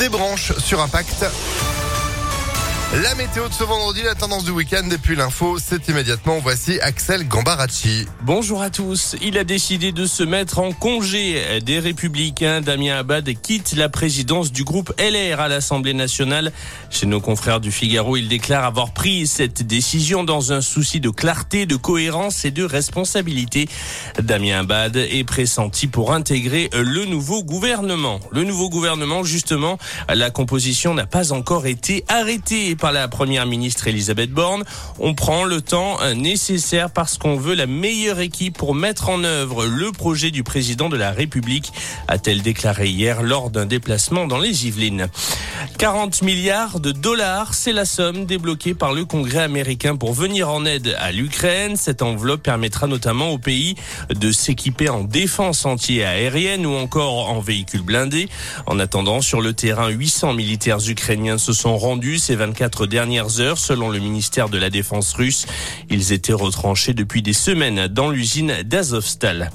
des branches sur Impact. La météo de ce vendredi, la tendance du week-end depuis l'info, c'est immédiatement. Voici Axel Gambaracci. Bonjour à tous. Il a décidé de se mettre en congé des Républicains. Damien Abad quitte la présidence du groupe LR à l'Assemblée nationale. Chez nos confrères du Figaro, il déclare avoir pris cette décision dans un souci de clarté, de cohérence et de responsabilité. Damien Abad est pressenti pour intégrer le nouveau gouvernement. Le nouveau gouvernement, justement, la composition n'a pas encore été arrêtée par la première ministre Elisabeth Borne. On prend le temps nécessaire parce qu'on veut la meilleure équipe pour mettre en œuvre le projet du président de la République, a-t-elle déclaré hier lors d'un déplacement dans les Yvelines. 40 milliards de dollars, c'est la somme débloquée par le Congrès américain pour venir en aide à l'Ukraine. Cette enveloppe permettra notamment au pays de s'équiper en défense anti-aérienne ou encore en véhicules blindés. En attendant, sur le terrain, 800 militaires ukrainiens se sont rendus ces 24 dernières heures, selon le ministère de la Défense russe. Ils étaient retranchés depuis des semaines dans l'usine d'Azovstal.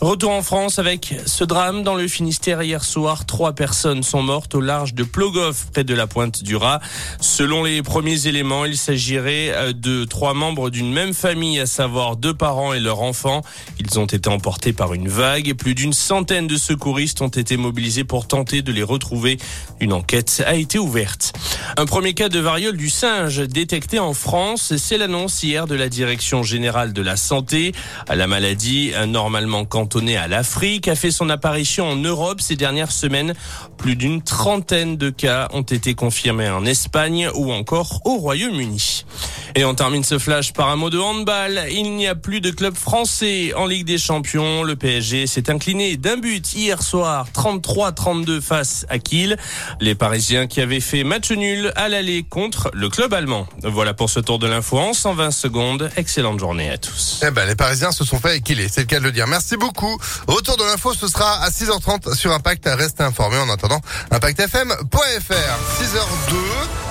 Retour en France avec ce drame dans le Finistère hier soir. Trois personnes sont mortes au large de Plogov, près de la pointe du Raz. Selon les premiers éléments, il s'agirait euh, de trois membres d'une même famille, à savoir deux parents et leur enfant. Ils ont été emportés par une vague. Plus d'une centaine de secouristes ont été mobilisés pour tenter de les retrouver. Une enquête a été ouverte. Un premier cas de variole du singe détecté en France, c'est l'annonce hier de la Direction générale de la santé. La maladie, normalement cantonnée à l'Afrique, a fait son apparition en Europe ces dernières semaines. Plus d'une trentaine de cas ont été confirmés en Espagne ou encore au Royaume-Uni. Et on termine ce flash par un mot de handball. Il n'y a plus de club français en Ligue des Champions. Le PSG s'est incliné d'un but hier soir, 33-32 face à Kiel. Les Parisiens qui avaient fait match nul à l'aller contre le club allemand. Voilà pour ce tour de l'info en 120 secondes. Excellente journée à tous. Eh ben, les Parisiens se sont fait équiler, c'est le cas de le dire. Merci beaucoup. Retour de l'info, ce sera à 6h30 sur Impact. Restez informés en attendant impactfm.fr. 6h02.